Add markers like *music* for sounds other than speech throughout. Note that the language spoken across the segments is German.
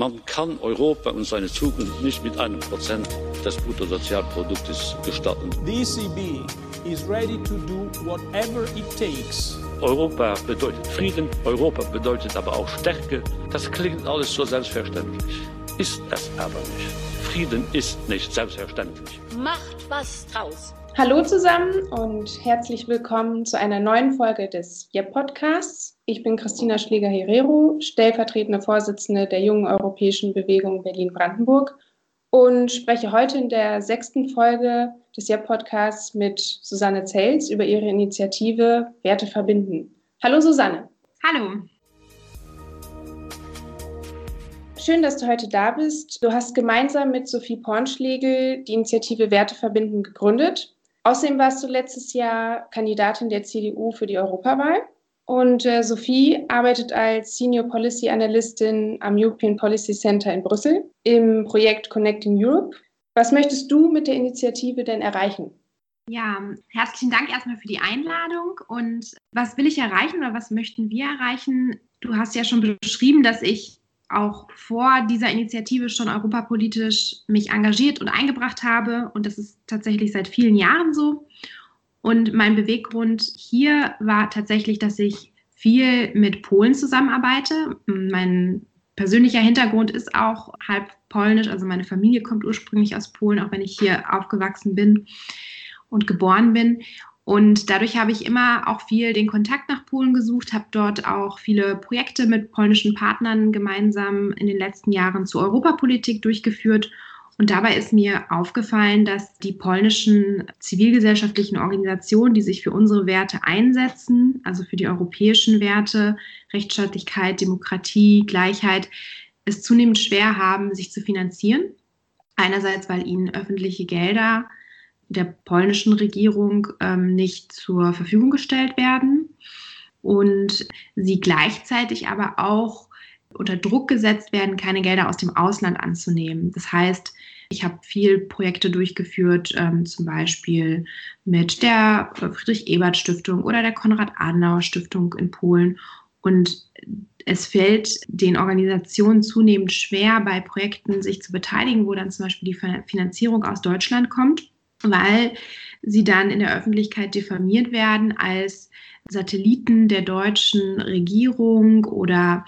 Man kann Europa und seine Zukunft nicht mit einem Prozent des Bruttosozialproduktes gestatten. The ECB is ready to do whatever it takes. Europa bedeutet Frieden, Europa bedeutet aber auch Stärke. Das klingt alles so selbstverständlich. Ist es aber nicht. Frieden ist nicht selbstverständlich. Macht was draus. Hallo zusammen und herzlich willkommen zu einer neuen Folge des JEP Podcasts. Ich bin Christina Schläger-Herrero, stellvertretende Vorsitzende der Jungen Europäischen Bewegung Berlin-Brandenburg und spreche heute in der sechsten Folge des JEP Podcasts mit Susanne Zels über ihre Initiative Werte verbinden. Hallo Susanne. Hallo. Schön, dass du heute da bist. Du hast gemeinsam mit Sophie Pornschlegel die Initiative Werte verbinden gegründet. Außerdem warst du letztes Jahr Kandidatin der CDU für die Europawahl. Und äh, Sophie arbeitet als Senior Policy Analystin am European Policy Center in Brüssel im Projekt Connecting Europe. Was möchtest du mit der Initiative denn erreichen? Ja, herzlichen Dank erstmal für die Einladung. Und was will ich erreichen oder was möchten wir erreichen? Du hast ja schon beschrieben, dass ich auch vor dieser Initiative schon europapolitisch mich engagiert und eingebracht habe. Und das ist tatsächlich seit vielen Jahren so. Und mein Beweggrund hier war tatsächlich, dass ich viel mit Polen zusammenarbeite. Mein persönlicher Hintergrund ist auch halb polnisch, also meine Familie kommt ursprünglich aus Polen, auch wenn ich hier aufgewachsen bin und geboren bin. Und dadurch habe ich immer auch viel den Kontakt nach Polen gesucht, habe dort auch viele Projekte mit polnischen Partnern gemeinsam in den letzten Jahren zur Europapolitik durchgeführt und dabei ist mir aufgefallen, dass die polnischen zivilgesellschaftlichen Organisationen, die sich für unsere Werte einsetzen, also für die europäischen Werte, Rechtsstaatlichkeit, Demokratie, Gleichheit, es zunehmend schwer haben, sich zu finanzieren. Einerseits, weil ihnen öffentliche Gelder der polnischen Regierung ähm, nicht zur Verfügung gestellt werden und sie gleichzeitig aber auch unter Druck gesetzt werden, keine Gelder aus dem Ausland anzunehmen. Das heißt, ich habe viel Projekte durchgeführt, ähm, zum Beispiel mit der Friedrich-Ebert-Stiftung oder der Konrad-Adenauer-Stiftung in Polen. Und es fällt den Organisationen zunehmend schwer, bei Projekten sich zu beteiligen, wo dann zum Beispiel die Finanzierung aus Deutschland kommt, weil sie dann in der Öffentlichkeit diffamiert werden als Satelliten der deutschen Regierung oder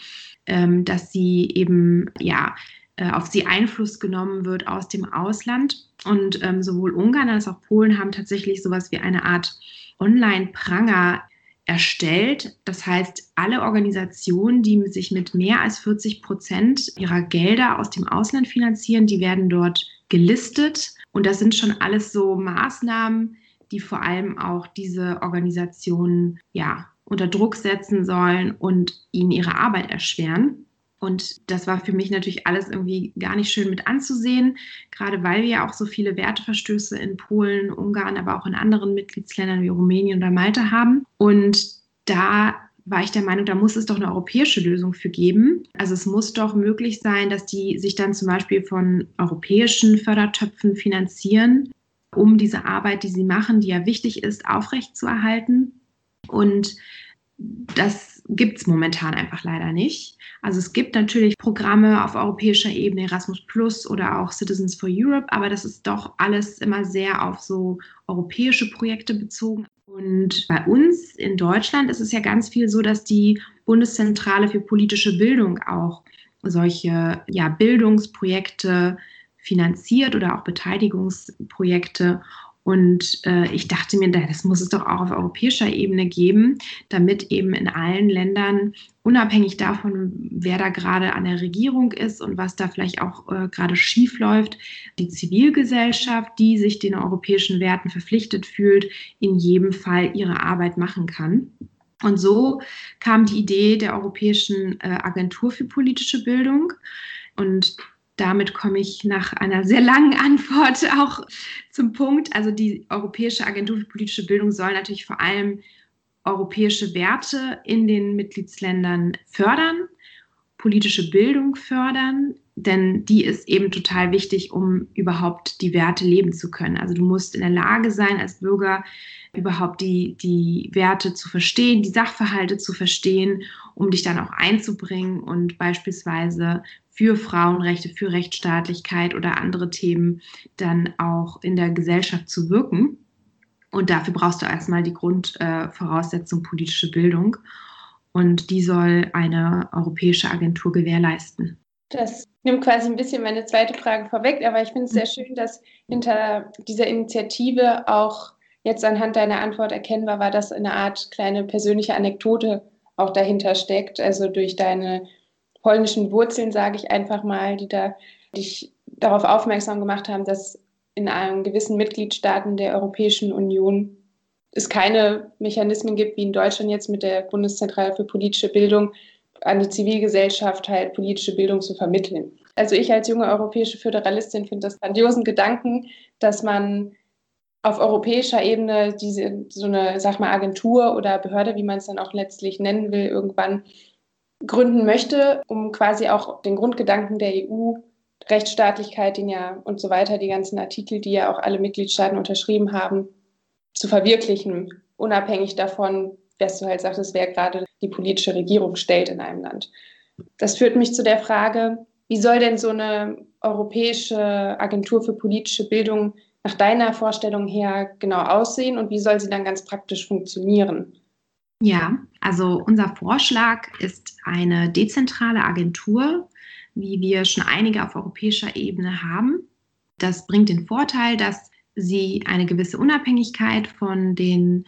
dass sie eben ja äh, auf sie Einfluss genommen wird aus dem Ausland. Und ähm, sowohl Ungarn als auch Polen haben tatsächlich sowas wie eine Art Online-Pranger erstellt. Das heißt, alle Organisationen, die sich mit mehr als 40 Prozent ihrer Gelder aus dem Ausland finanzieren, die werden dort gelistet. Und das sind schon alles so Maßnahmen, die vor allem auch diese Organisationen ja unter Druck setzen sollen und ihnen ihre Arbeit erschweren. Und das war für mich natürlich alles irgendwie gar nicht schön mit anzusehen, gerade weil wir ja auch so viele Werteverstöße in Polen, Ungarn, aber auch in anderen Mitgliedsländern wie Rumänien oder Malta haben. Und da war ich der Meinung, da muss es doch eine europäische Lösung für geben. Also es muss doch möglich sein, dass die sich dann zum Beispiel von europäischen Fördertöpfen finanzieren, um diese Arbeit, die sie machen, die ja wichtig ist, aufrechtzuerhalten. Und das gibt es momentan einfach leider nicht. Also es gibt natürlich Programme auf europäischer Ebene, Erasmus Plus oder auch Citizens for Europe, aber das ist doch alles immer sehr auf so europäische Projekte bezogen. Und bei uns in Deutschland ist es ja ganz viel so, dass die Bundeszentrale für politische Bildung auch solche ja, Bildungsprojekte finanziert oder auch Beteiligungsprojekte. Und äh, ich dachte mir, das muss es doch auch auf europäischer Ebene geben, damit eben in allen Ländern, unabhängig davon, wer da gerade an der Regierung ist und was da vielleicht auch äh, gerade schief läuft, die Zivilgesellschaft, die sich den europäischen Werten verpflichtet fühlt, in jedem Fall ihre Arbeit machen kann. Und so kam die Idee der Europäischen äh, Agentur für politische Bildung. Und damit komme ich nach einer sehr langen Antwort auch zum Punkt. Also die Europäische Agentur für politische Bildung soll natürlich vor allem europäische Werte in den Mitgliedsländern fördern, politische Bildung fördern, denn die ist eben total wichtig, um überhaupt die Werte leben zu können. Also du musst in der Lage sein, als Bürger überhaupt die, die Werte zu verstehen, die Sachverhalte zu verstehen, um dich dann auch einzubringen und beispielsweise für Frauenrechte, für Rechtsstaatlichkeit oder andere Themen dann auch in der Gesellschaft zu wirken. Und dafür brauchst du erstmal die Grundvoraussetzung äh, politische Bildung. Und die soll eine europäische Agentur gewährleisten. Das nimmt quasi ein bisschen meine zweite Frage vorweg, aber ich finde es sehr schön, dass hinter dieser Initiative auch jetzt anhand deiner Antwort erkennbar war, dass eine Art kleine persönliche Anekdote auch dahinter steckt. Also durch deine polnischen Wurzeln, sage ich einfach mal, die da dich darauf aufmerksam gemacht haben, dass in einem gewissen Mitgliedstaaten der Europäischen Union es keine Mechanismen gibt, wie in Deutschland jetzt mit der Bundeszentrale für politische Bildung, an die Zivilgesellschaft halt politische Bildung zu vermitteln. Also ich als junge europäische Föderalistin finde das grandiosen Gedanken, dass man auf europäischer Ebene diese so eine, sag mal, Agentur oder Behörde, wie man es dann auch letztlich nennen will, irgendwann gründen möchte, um quasi auch den Grundgedanken der EU, Rechtsstaatlichkeit, den ja und so weiter, die ganzen Artikel, die ja auch alle Mitgliedstaaten unterschrieben haben, zu verwirklichen, unabhängig davon, was du halt sagtest, wer gerade die politische Regierung stellt in einem Land. Das führt mich zu der Frage, wie soll denn so eine europäische Agentur für politische Bildung nach deiner Vorstellung her genau aussehen und wie soll sie dann ganz praktisch funktionieren? Ja, also unser Vorschlag ist eine dezentrale Agentur, wie wir schon einige auf europäischer Ebene haben. Das bringt den Vorteil, dass sie eine gewisse Unabhängigkeit von den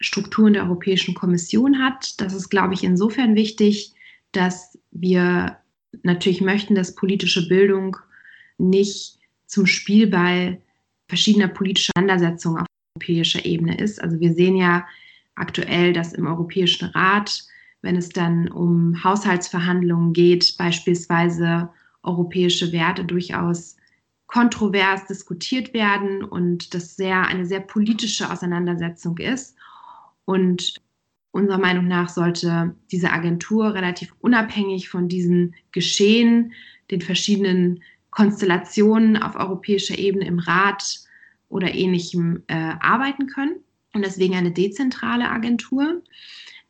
Strukturen der Europäischen Kommission hat. Das ist, glaube ich, insofern wichtig, dass wir natürlich möchten, dass politische Bildung nicht zum Spielball verschiedener politischer Auseinandersetzungen auf europäischer Ebene ist. Also wir sehen ja aktuell, dass im Europäischen Rat, wenn es dann um Haushaltsverhandlungen geht, beispielsweise europäische Werte durchaus kontrovers diskutiert werden und das sehr eine sehr politische Auseinandersetzung ist. Und unserer Meinung nach sollte diese Agentur relativ unabhängig von diesen Geschehen, den verschiedenen Konstellationen auf europäischer Ebene im Rat oder ähnlichem äh, arbeiten können. Und deswegen eine dezentrale Agentur.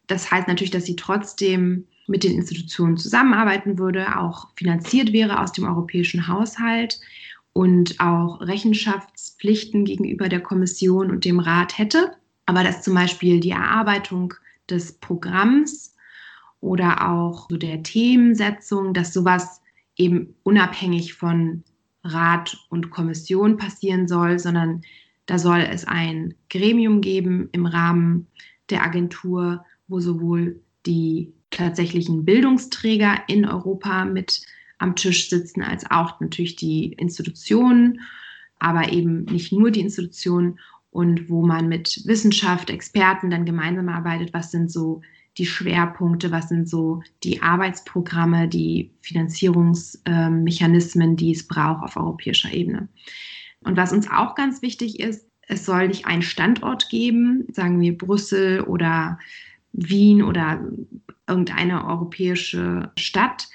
Das heißt natürlich, dass sie trotzdem mit den Institutionen zusammenarbeiten würde, auch finanziert wäre aus dem europäischen Haushalt und auch Rechenschaftspflichten gegenüber der Kommission und dem Rat hätte. Aber dass zum Beispiel die Erarbeitung des Programms oder auch so der Themensetzung, dass sowas eben unabhängig von Rat und Kommission passieren soll, sondern da soll es ein Gremium geben im Rahmen der Agentur, wo sowohl die tatsächlichen Bildungsträger in Europa mit am Tisch sitzen, als auch natürlich die Institutionen, aber eben nicht nur die Institutionen und wo man mit Wissenschaft, Experten dann gemeinsam arbeitet, was sind so die Schwerpunkte, was sind so die Arbeitsprogramme, die Finanzierungsmechanismen, die es braucht auf europäischer Ebene. Und was uns auch ganz wichtig ist, es soll nicht einen Standort geben, sagen wir Brüssel oder Wien oder irgendeine europäische Stadt,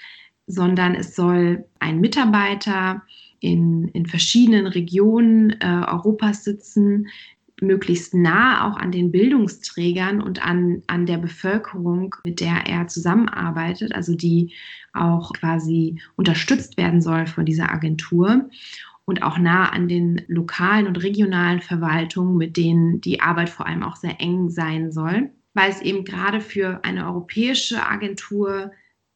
sondern es soll ein Mitarbeiter in, in verschiedenen Regionen äh, Europas sitzen, möglichst nah auch an den Bildungsträgern und an, an der Bevölkerung, mit der er zusammenarbeitet, also die auch quasi unterstützt werden soll von dieser Agentur und auch nah an den lokalen und regionalen Verwaltungen, mit denen die Arbeit vor allem auch sehr eng sein soll, weil es eben gerade für eine europäische Agentur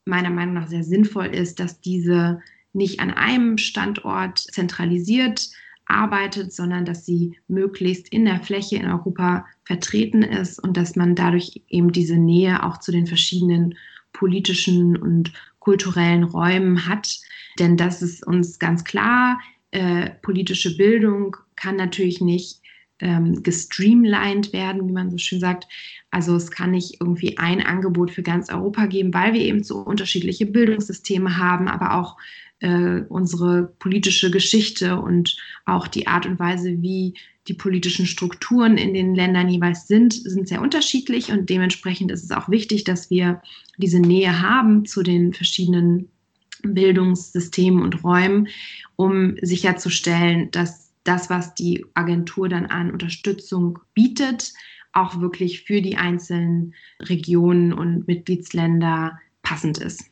meiner Meinung nach sehr sinnvoll ist, dass diese nicht an einem Standort zentralisiert arbeitet, sondern dass sie möglichst in der Fläche in Europa vertreten ist und dass man dadurch eben diese Nähe auch zu den verschiedenen politischen und kulturellen Räumen hat. Denn das ist uns ganz klar, äh, politische Bildung kann natürlich nicht ähm, gestreamlined werden, wie man so schön sagt. Also es kann nicht irgendwie ein Angebot für ganz Europa geben, weil wir eben so unterschiedliche Bildungssysteme haben, aber auch äh, unsere politische Geschichte und auch die Art und Weise, wie die politischen Strukturen in den Ländern jeweils sind, sind sehr unterschiedlich und dementsprechend ist es auch wichtig, dass wir diese Nähe haben zu den verschiedenen Bildungssystemen und Räumen, um sicherzustellen, dass das, was die Agentur dann an Unterstützung bietet, auch wirklich für die einzelnen Regionen und Mitgliedsländer passend ist.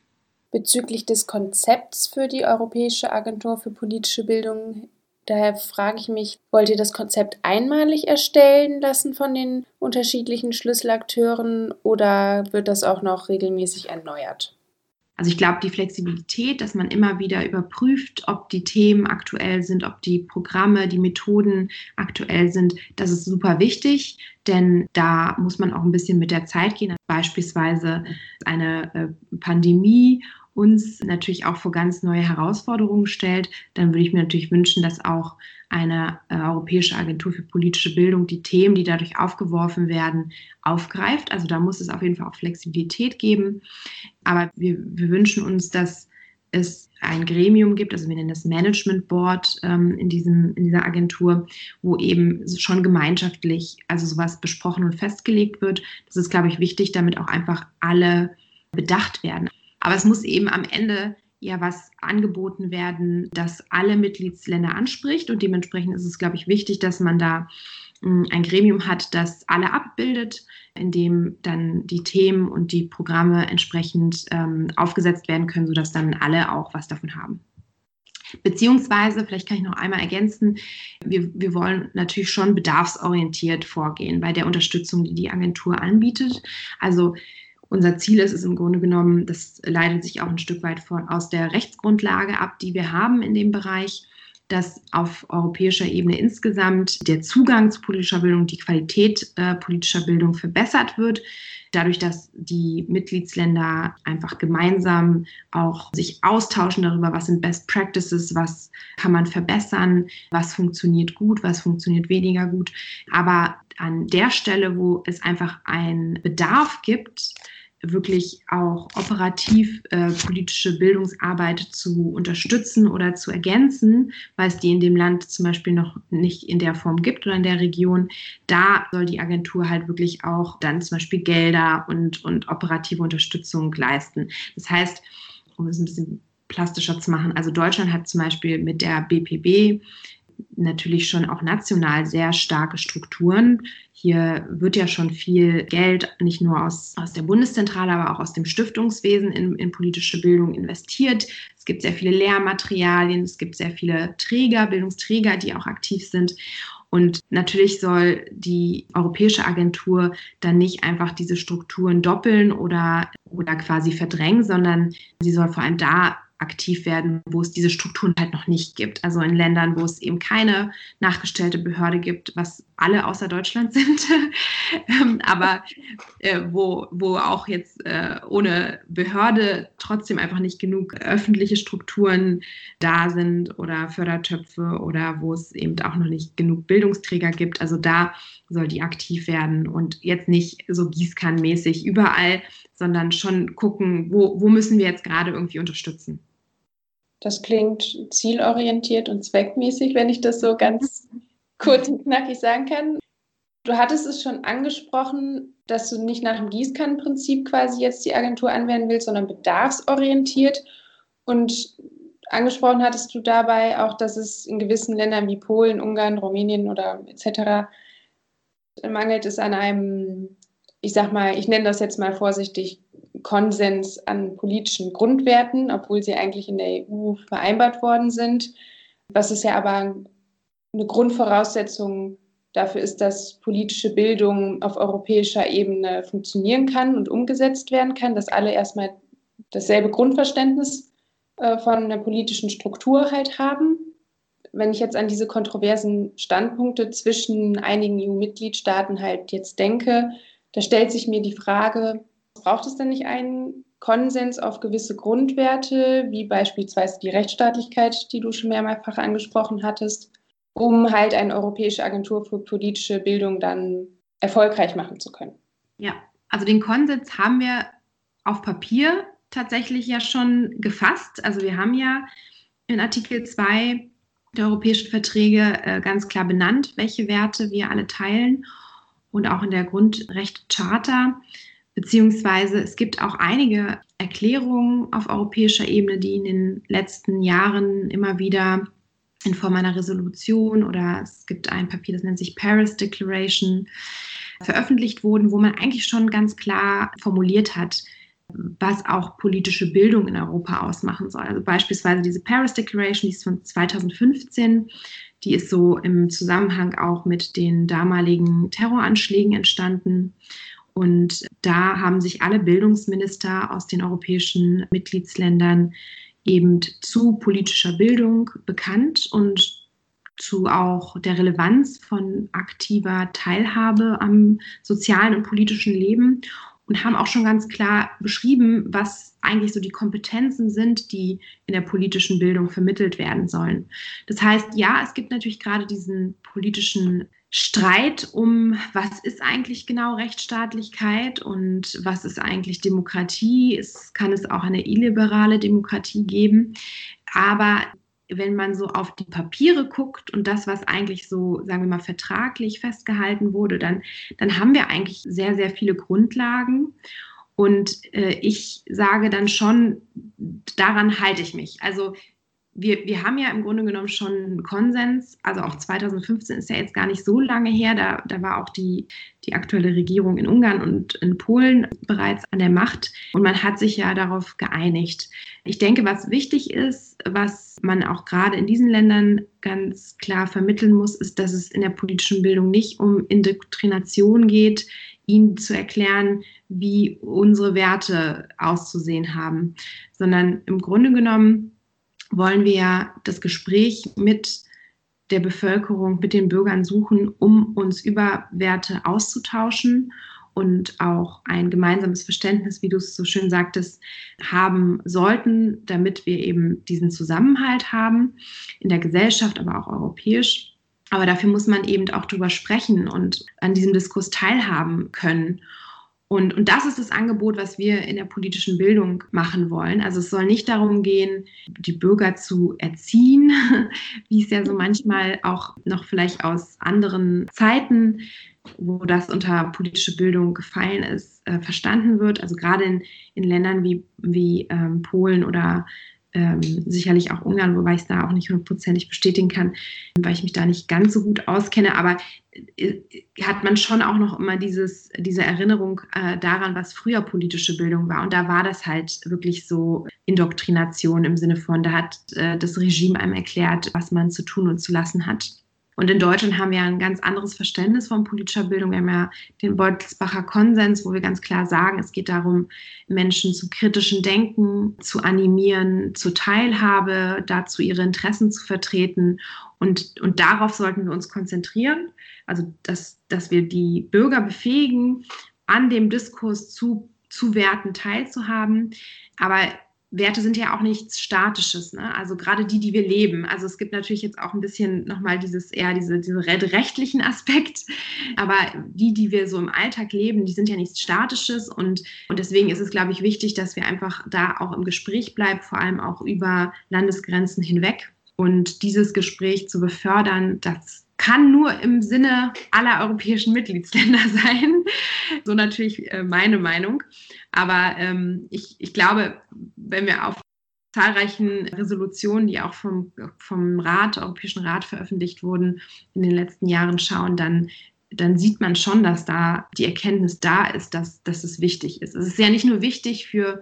bezüglich des Konzepts für die Europäische Agentur für politische Bildung. Daher frage ich mich, wollt ihr das Konzept einmalig erstellen lassen von den unterschiedlichen Schlüsselakteuren oder wird das auch noch regelmäßig erneuert? Also ich glaube, die Flexibilität, dass man immer wieder überprüft, ob die Themen aktuell sind, ob die Programme, die Methoden aktuell sind, das ist super wichtig, denn da muss man auch ein bisschen mit der Zeit gehen. Beispielsweise eine äh, Pandemie uns natürlich auch vor ganz neue Herausforderungen stellt, dann würde ich mir natürlich wünschen, dass auch eine äh, Europäische Agentur für politische Bildung die Themen, die dadurch aufgeworfen werden, aufgreift. Also da muss es auf jeden Fall auch Flexibilität geben. Aber wir, wir wünschen uns, dass es ein Gremium gibt, also wir nennen das Management Board ähm, in, diesem, in dieser Agentur, wo eben schon gemeinschaftlich also sowas besprochen und festgelegt wird. Das ist, glaube ich, wichtig, damit auch einfach alle bedacht werden. Aber es muss eben am Ende ja was angeboten werden, das alle Mitgliedsländer anspricht. Und dementsprechend ist es, glaube ich, wichtig, dass man da hm, ein Gremium hat, das alle abbildet, in dem dann die Themen und die Programme entsprechend ähm, aufgesetzt werden können, sodass dann alle auch was davon haben. Beziehungsweise, vielleicht kann ich noch einmal ergänzen, wir, wir wollen natürlich schon bedarfsorientiert vorgehen bei der Unterstützung, die die Agentur anbietet. Also unser Ziel ist es im Grunde genommen, das leitet sich auch ein Stück weit von, aus der Rechtsgrundlage ab, die wir haben in dem Bereich, dass auf europäischer Ebene insgesamt der Zugang zu politischer Bildung, die Qualität äh, politischer Bildung verbessert wird, dadurch, dass die Mitgliedsländer einfach gemeinsam auch sich austauschen darüber, was sind Best Practices, was kann man verbessern, was funktioniert gut, was funktioniert weniger gut. Aber an der Stelle, wo es einfach einen Bedarf gibt, wirklich auch operativ äh, politische Bildungsarbeit zu unterstützen oder zu ergänzen, weil es die in dem Land zum Beispiel noch nicht in der Form gibt oder in der Region, da soll die Agentur halt wirklich auch dann zum Beispiel Gelder und, und operative Unterstützung leisten. Das heißt, um es ein bisschen plastischer zu machen, also Deutschland hat zum Beispiel mit der BPB natürlich schon auch national sehr starke Strukturen. Hier wird ja schon viel Geld nicht nur aus, aus der Bundeszentrale, aber auch aus dem Stiftungswesen in, in politische Bildung investiert. Es gibt sehr viele Lehrmaterialien, es gibt sehr viele Träger, Bildungsträger, die auch aktiv sind. Und natürlich soll die Europäische Agentur dann nicht einfach diese Strukturen doppeln oder, oder quasi verdrängen, sondern sie soll vor allem da aktiv werden, wo es diese Strukturen halt noch nicht gibt. Also in Ländern, wo es eben keine nachgestellte Behörde gibt, was alle außer Deutschland *laughs* sind, ähm, aber äh, wo, wo auch jetzt äh, ohne Behörde trotzdem einfach nicht genug öffentliche Strukturen da sind oder Fördertöpfe oder wo es eben auch noch nicht genug Bildungsträger gibt. Also da soll die aktiv werden und jetzt nicht so gießkannenmäßig überall, sondern schon gucken, wo, wo müssen wir jetzt gerade irgendwie unterstützen. Das klingt zielorientiert und zweckmäßig, wenn ich das so ganz kurz und knackig sagen kann. Du hattest es schon angesprochen, dass du nicht nach dem Gießkannenprinzip quasi jetzt die Agentur anwenden willst, sondern bedarfsorientiert. Und angesprochen hattest du dabei auch, dass es in gewissen Ländern wie Polen, Ungarn, Rumänien oder etc. mangelt es an einem ich sag mal, ich nenne das jetzt mal vorsichtig, Konsens an politischen Grundwerten, obwohl sie eigentlich in der EU vereinbart worden sind. Was ist ja aber eine Grundvoraussetzung dafür ist, dass politische Bildung auf europäischer Ebene funktionieren kann und umgesetzt werden kann, dass alle erstmal dasselbe Grundverständnis äh, von der politischen Struktur halt haben. Wenn ich jetzt an diese kontroversen Standpunkte zwischen einigen EU-Mitgliedstaaten halt jetzt denke, da stellt sich mir die Frage, braucht es denn nicht einen Konsens auf gewisse Grundwerte, wie beispielsweise die Rechtsstaatlichkeit, die du schon mehrfach angesprochen hattest, um halt eine europäische Agentur für politische Bildung dann erfolgreich machen zu können? Ja, also den Konsens haben wir auf Papier tatsächlich ja schon gefasst. Also wir haben ja in Artikel 2 der europäischen Verträge äh, ganz klar benannt, welche Werte wir alle teilen und auch in der Grundrechtcharta. Beziehungsweise es gibt auch einige Erklärungen auf europäischer Ebene, die in den letzten Jahren immer wieder in Form einer Resolution oder es gibt ein Papier, das nennt sich Paris Declaration, veröffentlicht wurden, wo man eigentlich schon ganz klar formuliert hat, was auch politische Bildung in Europa ausmachen soll. Also beispielsweise diese Paris Declaration, die ist von 2015, die ist so im Zusammenhang auch mit den damaligen Terroranschlägen entstanden. Und da haben sich alle Bildungsminister aus den europäischen Mitgliedsländern eben zu politischer Bildung bekannt und zu auch der Relevanz von aktiver Teilhabe am sozialen und politischen Leben und haben auch schon ganz klar beschrieben, was eigentlich so die Kompetenzen sind, die in der politischen Bildung vermittelt werden sollen. Das heißt, ja, es gibt natürlich gerade diesen politischen Streit um, was ist eigentlich genau Rechtsstaatlichkeit und was ist eigentlich Demokratie. Es kann es auch eine illiberale Demokratie geben. Aber wenn man so auf die Papiere guckt und das, was eigentlich so, sagen wir mal, vertraglich festgehalten wurde, dann, dann haben wir eigentlich sehr, sehr viele Grundlagen. Und äh, ich sage dann schon, daran halte ich mich. Also wir, wir haben ja im Grunde genommen schon einen Konsens. Also auch 2015 ist ja jetzt gar nicht so lange her. Da, da war auch die, die aktuelle Regierung in Ungarn und in Polen bereits an der Macht. Und man hat sich ja darauf geeinigt. Ich denke, was wichtig ist, was man auch gerade in diesen Ländern ganz klar vermitteln muss, ist, dass es in der politischen Bildung nicht um Indoktrination geht, ihnen zu erklären, wie unsere Werte auszusehen haben, sondern im Grunde genommen wollen wir ja das Gespräch mit der Bevölkerung, mit den Bürgern suchen, um uns über Werte auszutauschen und auch ein gemeinsames Verständnis, wie du es so schön sagtest, haben sollten, damit wir eben diesen Zusammenhalt haben in der Gesellschaft, aber auch europäisch. Aber dafür muss man eben auch drüber sprechen und an diesem Diskurs teilhaben können. Und, und das ist das Angebot, was wir in der politischen Bildung machen wollen. Also es soll nicht darum gehen, die Bürger zu erziehen, *laughs* wie es ja so manchmal auch noch vielleicht aus anderen Zeiten, wo das unter politische Bildung gefallen ist, äh, verstanden wird. Also gerade in, in Ländern wie, wie ähm, Polen oder ähm, sicherlich auch Ungarn, wobei ich es da auch nicht hundertprozentig bestätigen kann, weil ich mich da nicht ganz so gut auskenne. Aber äh, hat man schon auch noch immer dieses, diese Erinnerung äh, daran, was früher politische Bildung war. Und da war das halt wirklich so Indoktrination im Sinne von, da hat äh, das Regime einem erklärt, was man zu tun und zu lassen hat. Und in Deutschland haben wir ein ganz anderes Verständnis von politischer Bildung. Wir haben ja den Beutelsbacher Konsens, wo wir ganz klar sagen, es geht darum, Menschen zu kritischen Denken zu animieren, zur Teilhabe, dazu ihre Interessen zu vertreten. Und, und darauf sollten wir uns konzentrieren. Also, dass, dass wir die Bürger befähigen, an dem Diskurs zu, zu Werten teilzuhaben. Aber Werte sind ja auch nichts Statisches, ne? also gerade die, die wir leben. Also es gibt natürlich jetzt auch ein bisschen nochmal dieses eher diese, diesen rechtlichen Aspekt, aber die, die wir so im Alltag leben, die sind ja nichts Statisches und, und deswegen ist es, glaube ich, wichtig, dass wir einfach da auch im Gespräch bleiben, vor allem auch über Landesgrenzen hinweg und dieses Gespräch zu befördern, das kann nur im Sinne aller europäischen Mitgliedsländer *laughs* sein. So natürlich äh, meine Meinung. Aber ähm, ich, ich glaube, wenn wir auf zahlreichen Resolutionen, die auch vom, vom Rat, Europäischen Rat veröffentlicht wurden, in den letzten Jahren schauen, dann, dann sieht man schon, dass da die Erkenntnis da ist, dass, dass es wichtig ist. Es ist ja nicht nur wichtig für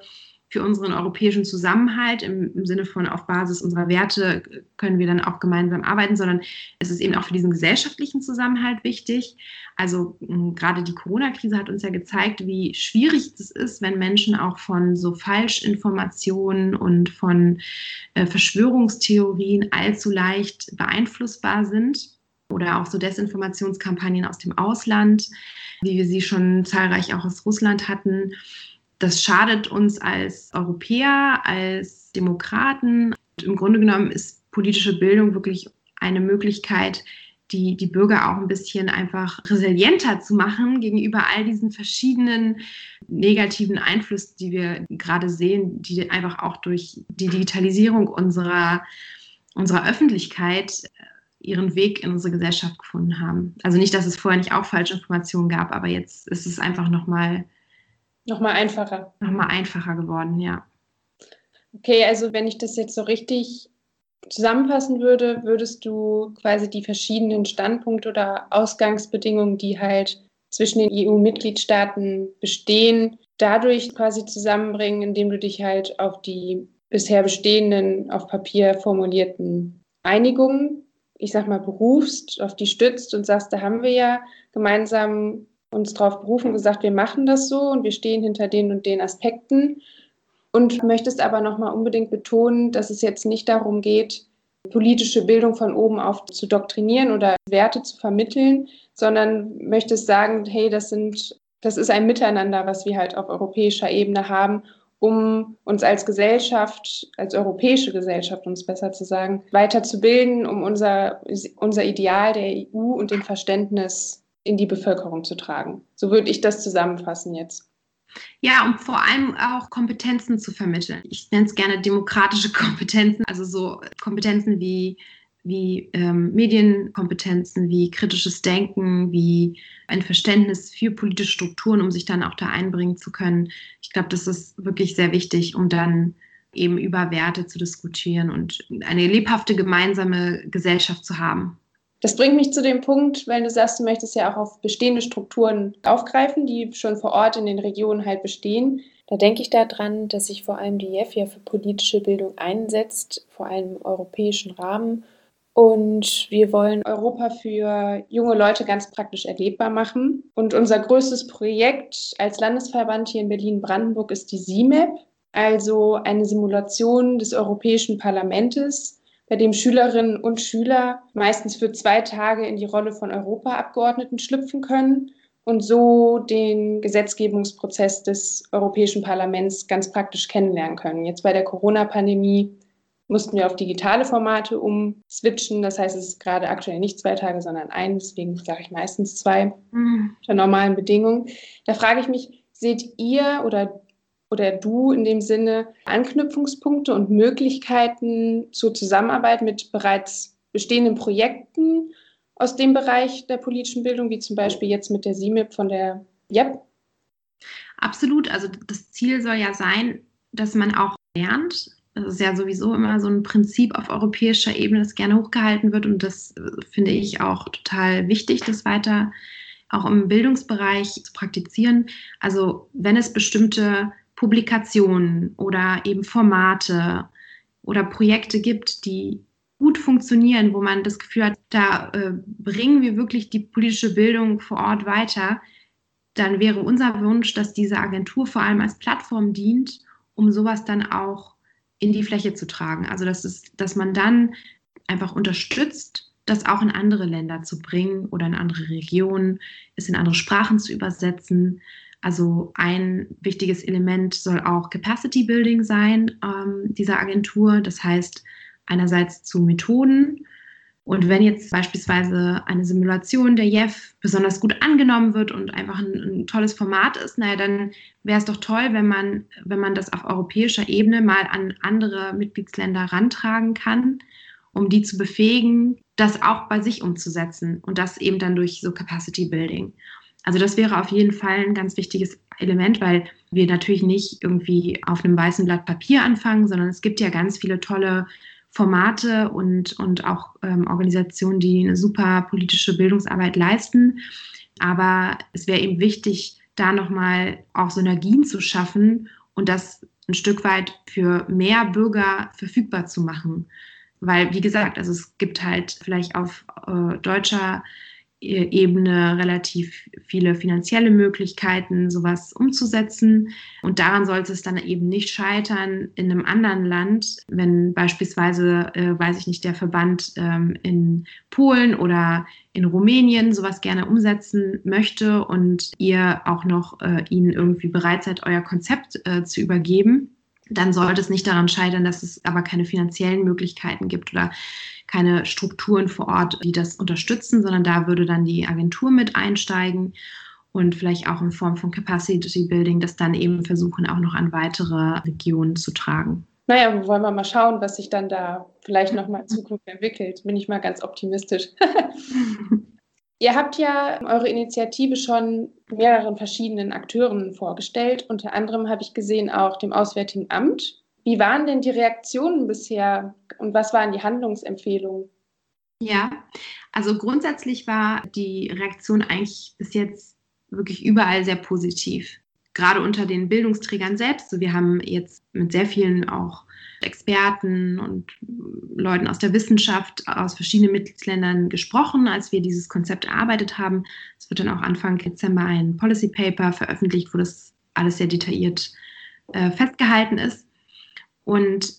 für unseren europäischen Zusammenhalt im, im, Sinne von auf Basis unserer Werte können wir dann auch gemeinsam arbeiten, sondern es ist eben auch für diesen gesellschaftlichen Zusammenhalt wichtig. Also gerade die Corona-Krise hat uns ja gezeigt, wie schwierig es ist, wenn Menschen auch von so Falschinformationen und von äh, Verschwörungstheorien allzu leicht beeinflussbar sind oder auch so Desinformationskampagnen aus dem Ausland, wie wir sie schon zahlreich auch aus Russland hatten das schadet uns als Europäer, als Demokraten. Und Im Grunde genommen ist politische Bildung wirklich eine Möglichkeit, die, die Bürger auch ein bisschen einfach resilienter zu machen gegenüber all diesen verschiedenen negativen Einflüssen, die wir gerade sehen, die einfach auch durch die Digitalisierung unserer, unserer Öffentlichkeit ihren Weg in unsere Gesellschaft gefunden haben. Also nicht, dass es vorher nicht auch falsche Informationen gab, aber jetzt ist es einfach nochmal Nochmal einfacher. Nochmal einfacher geworden, ja. Okay, also wenn ich das jetzt so richtig zusammenfassen würde, würdest du quasi die verschiedenen Standpunkte oder Ausgangsbedingungen, die halt zwischen den EU-Mitgliedstaaten bestehen, dadurch quasi zusammenbringen, indem du dich halt auf die bisher bestehenden, auf Papier formulierten Einigungen, ich sag mal, berufst, auf die stützt und sagst, da haben wir ja gemeinsam uns darauf berufen, gesagt, wir machen das so und wir stehen hinter den und den Aspekten. Und möchtest aber nochmal unbedingt betonen, dass es jetzt nicht darum geht, politische Bildung von oben auf zu doktrinieren oder Werte zu vermitteln, sondern möchtest sagen, hey, das sind, das ist ein Miteinander, was wir halt auf europäischer Ebene haben, um uns als Gesellschaft, als europäische Gesellschaft, uns besser zu sagen, weiterzubilden, um unser, unser Ideal der EU und dem Verständnis in die Bevölkerung zu tragen. So würde ich das zusammenfassen jetzt. Ja, um vor allem auch Kompetenzen zu vermitteln. Ich nenne es gerne demokratische *laughs* Kompetenzen, also so Kompetenzen wie, wie ähm, Medienkompetenzen, wie kritisches Denken, wie ein Verständnis für politische Strukturen, um sich dann auch da einbringen zu können. Ich glaube, das ist wirklich sehr wichtig, um dann eben über Werte zu diskutieren und eine lebhafte gemeinsame Gesellschaft zu haben. Das bringt mich zu dem Punkt, weil du sagst, du möchtest ja auch auf bestehende Strukturen aufgreifen, die schon vor Ort in den Regionen halt bestehen. Da denke ich daran, dass sich vor allem die JEF ja für politische Bildung einsetzt, vor allem im europäischen Rahmen. Und wir wollen Europa für junge Leute ganz praktisch erlebbar machen. Und unser größtes Projekt als Landesverband hier in Berlin-Brandenburg ist die CIMAP, also eine Simulation des Europäischen Parlaments bei dem Schülerinnen und Schüler meistens für zwei Tage in die Rolle von Europaabgeordneten schlüpfen können und so den Gesetzgebungsprozess des Europäischen Parlaments ganz praktisch kennenlernen können. Jetzt bei der Corona-Pandemie mussten wir auf digitale Formate umswitchen. Das heißt, es ist gerade aktuell nicht zwei Tage, sondern ein. Deswegen sage ich meistens zwei mhm. unter normalen Bedingungen. Da frage ich mich, seht ihr oder oder du in dem Sinne Anknüpfungspunkte und Möglichkeiten zur Zusammenarbeit mit bereits bestehenden Projekten aus dem Bereich der politischen Bildung, wie zum Beispiel jetzt mit der SIMIP von der JEP? Absolut. Also das Ziel soll ja sein, dass man auch lernt. Das ist ja sowieso immer so ein Prinzip auf europäischer Ebene, das gerne hochgehalten wird. Und das äh, finde ich auch total wichtig, das weiter auch im Bildungsbereich zu praktizieren. Also wenn es bestimmte Publikationen oder eben Formate oder Projekte gibt, die gut funktionieren, wo man das Gefühl hat, da äh, bringen wir wirklich die politische Bildung vor Ort weiter, dann wäre unser Wunsch, dass diese Agentur vor allem als Plattform dient, um sowas dann auch in die Fläche zu tragen. Also dass, es, dass man dann einfach unterstützt, das auch in andere Länder zu bringen oder in andere Regionen, es in andere Sprachen zu übersetzen, also ein wichtiges Element soll auch Capacity Building sein ähm, dieser Agentur. Das heißt einerseits zu Methoden. Und wenn jetzt beispielsweise eine Simulation der JEF besonders gut angenommen wird und einfach ein, ein tolles Format ist, naja, dann wäre es doch toll, wenn man, wenn man das auf europäischer Ebene mal an andere Mitgliedsländer rantragen kann, um die zu befähigen, das auch bei sich umzusetzen und das eben dann durch so Capacity Building. Also das wäre auf jeden Fall ein ganz wichtiges Element, weil wir natürlich nicht irgendwie auf einem weißen Blatt Papier anfangen, sondern es gibt ja ganz viele tolle Formate und, und auch ähm, Organisationen, die eine super politische Bildungsarbeit leisten. Aber es wäre eben wichtig, da nochmal auch Synergien zu schaffen und das ein Stück weit für mehr Bürger verfügbar zu machen. Weil, wie gesagt, also es gibt halt vielleicht auf äh, deutscher Ebene relativ viele finanzielle Möglichkeiten, sowas umzusetzen. Und daran sollte es dann eben nicht scheitern in einem anderen Land, wenn beispielsweise, äh, weiß ich nicht, der Verband ähm, in Polen oder in Rumänien sowas gerne umsetzen möchte und ihr auch noch äh, ihnen irgendwie bereit seid, euer Konzept äh, zu übergeben dann sollte es nicht daran scheitern, dass es aber keine finanziellen Möglichkeiten gibt oder keine Strukturen vor Ort, die das unterstützen, sondern da würde dann die Agentur mit einsteigen und vielleicht auch in Form von Capacity Building das dann eben versuchen, auch noch an weitere Regionen zu tragen. Naja, wollen wir mal schauen, was sich dann da vielleicht nochmal in Zukunft entwickelt. Bin ich mal ganz optimistisch. *laughs* Ihr habt ja eure Initiative schon mehreren verschiedenen Akteuren vorgestellt. Unter anderem habe ich gesehen auch dem Auswärtigen Amt. Wie waren denn die Reaktionen bisher und was waren die Handlungsempfehlungen? Ja, also grundsätzlich war die Reaktion eigentlich bis jetzt wirklich überall sehr positiv. gerade unter den Bildungsträgern selbst. So, wir haben jetzt mit sehr vielen auch Experten und Leuten aus der Wissenschaft aus verschiedenen Mitgliedsländern gesprochen, als wir dieses Konzept erarbeitet haben. Es wird dann auch Anfang Dezember ein Policy Paper veröffentlicht, wo das alles sehr detailliert äh, festgehalten ist. Und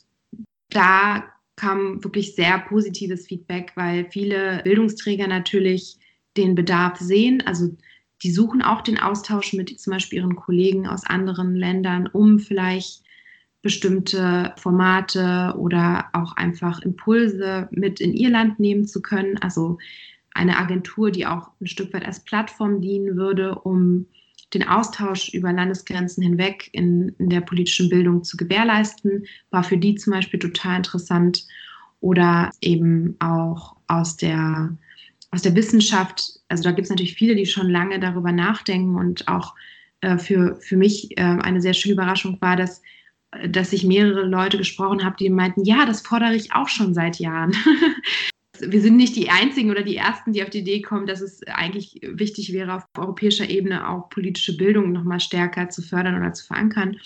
da kam wirklich sehr positives Feedback, weil viele Bildungsträger natürlich den Bedarf sehen. Also die suchen auch den Austausch mit zum Beispiel ihren Kollegen aus anderen Ländern, um vielleicht bestimmte Formate oder auch einfach Impulse mit in ihr Land nehmen zu können. Also eine Agentur, die auch ein Stück weit als Plattform dienen würde, um den Austausch über Landesgrenzen hinweg in, in der politischen Bildung zu gewährleisten, war für die zum Beispiel total interessant. Oder eben auch aus der, aus der Wissenschaft. Also da gibt es natürlich viele, die schon lange darüber nachdenken und auch äh, für, für mich äh, eine sehr schöne Überraschung war, dass dass ich mehrere Leute gesprochen habe, die meinten, ja, das fordere ich auch schon seit Jahren. *laughs* Wir sind nicht die Einzigen oder die Ersten, die auf die Idee kommen, dass es eigentlich wichtig wäre, auf europäischer Ebene auch politische Bildung nochmal stärker zu fördern oder zu verankern.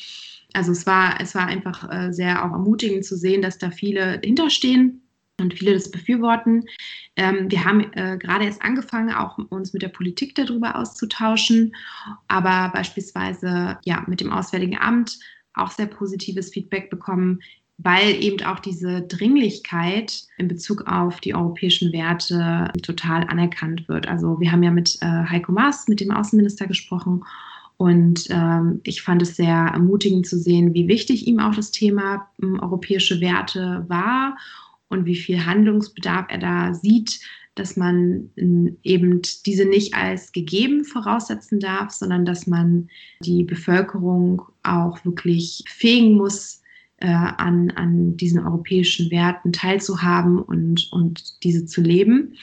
Also es war, es war einfach äh, sehr auch ermutigend zu sehen, dass da viele hinterstehen und viele das befürworten. Ähm, wir haben äh, gerade erst angefangen, auch uns mit der Politik darüber auszutauschen, aber beispielsweise ja mit dem Auswärtigen Amt auch sehr positives Feedback bekommen, weil eben auch diese Dringlichkeit in Bezug auf die europäischen Werte total anerkannt wird. Also wir haben ja mit äh, Heiko Maas, mit dem Außenminister gesprochen und ähm, ich fand es sehr ermutigend zu sehen, wie wichtig ihm auch das Thema äh, europäische Werte war und wie viel Handlungsbedarf er da sieht, dass man eben diese nicht als gegeben voraussetzen darf, sondern dass man die Bevölkerung auch wirklich fähigen muss, äh, an, an diesen europäischen Werten teilzuhaben und, und diese zu leben.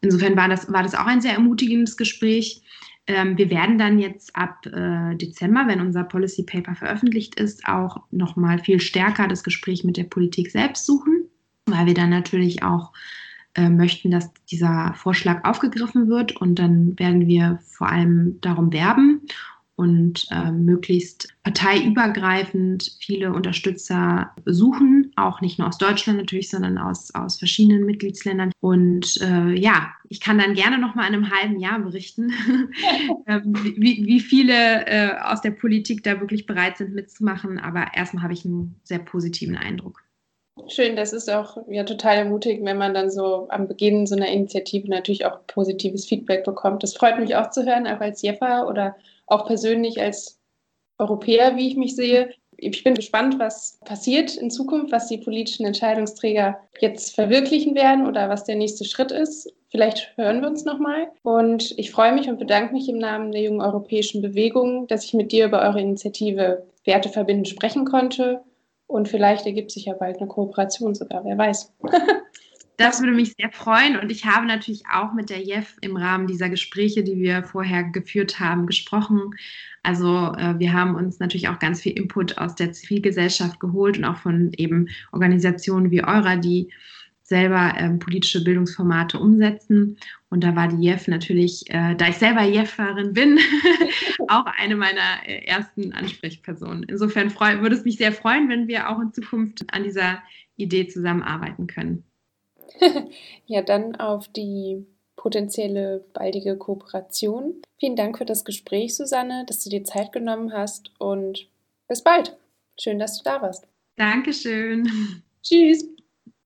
Insofern war das, war das auch ein sehr ermutigendes Gespräch. Ähm, wir werden dann jetzt ab äh, Dezember, wenn unser Policy Paper veröffentlicht ist, auch nochmal viel stärker das Gespräch mit der Politik selbst suchen, weil wir dann natürlich auch äh, möchten, dass dieser Vorschlag aufgegriffen wird und dann werden wir vor allem darum werben und äh, möglichst parteiübergreifend viele Unterstützer suchen, auch nicht nur aus Deutschland natürlich, sondern aus, aus verschiedenen Mitgliedsländern. Und äh, ja, ich kann dann gerne noch mal in einem halben Jahr berichten, *laughs* ähm, wie, wie viele äh, aus der Politik da wirklich bereit sind mitzumachen. Aber erstmal habe ich einen sehr positiven Eindruck. Schön, das ist auch ja total ermutigend, wenn man dann so am Beginn so einer Initiative natürlich auch positives Feedback bekommt. Das freut mich auch zu hören, auch als Jeffa oder auch persönlich als Europäer, wie ich mich sehe. Ich bin gespannt, was passiert in Zukunft, was die politischen Entscheidungsträger jetzt verwirklichen werden oder was der nächste Schritt ist. Vielleicht hören wir uns nochmal. Und ich freue mich und bedanke mich im Namen der jungen europäischen Bewegung, dass ich mit dir über eure Initiative Werte verbinden sprechen konnte. Und vielleicht ergibt sich ja bald eine Kooperation sogar, wer weiß. *laughs* Das würde mich sehr freuen und ich habe natürlich auch mit der JEF im Rahmen dieser Gespräche, die wir vorher geführt haben, gesprochen. Also äh, wir haben uns natürlich auch ganz viel Input aus der Zivilgesellschaft geholt und auch von eben Organisationen wie Eura, die selber ähm, politische Bildungsformate umsetzen. Und da war die JEF natürlich, äh, da ich selber JEFerin bin, *laughs* auch eine meiner äh, ersten Ansprechpersonen. Insofern freu, würde es mich sehr freuen, wenn wir auch in Zukunft an dieser Idee zusammenarbeiten können. *laughs* ja, dann auf die potenzielle baldige Kooperation. Vielen Dank für das Gespräch, Susanne, dass du dir Zeit genommen hast und bis bald. Schön, dass du da warst. Dankeschön. Tschüss.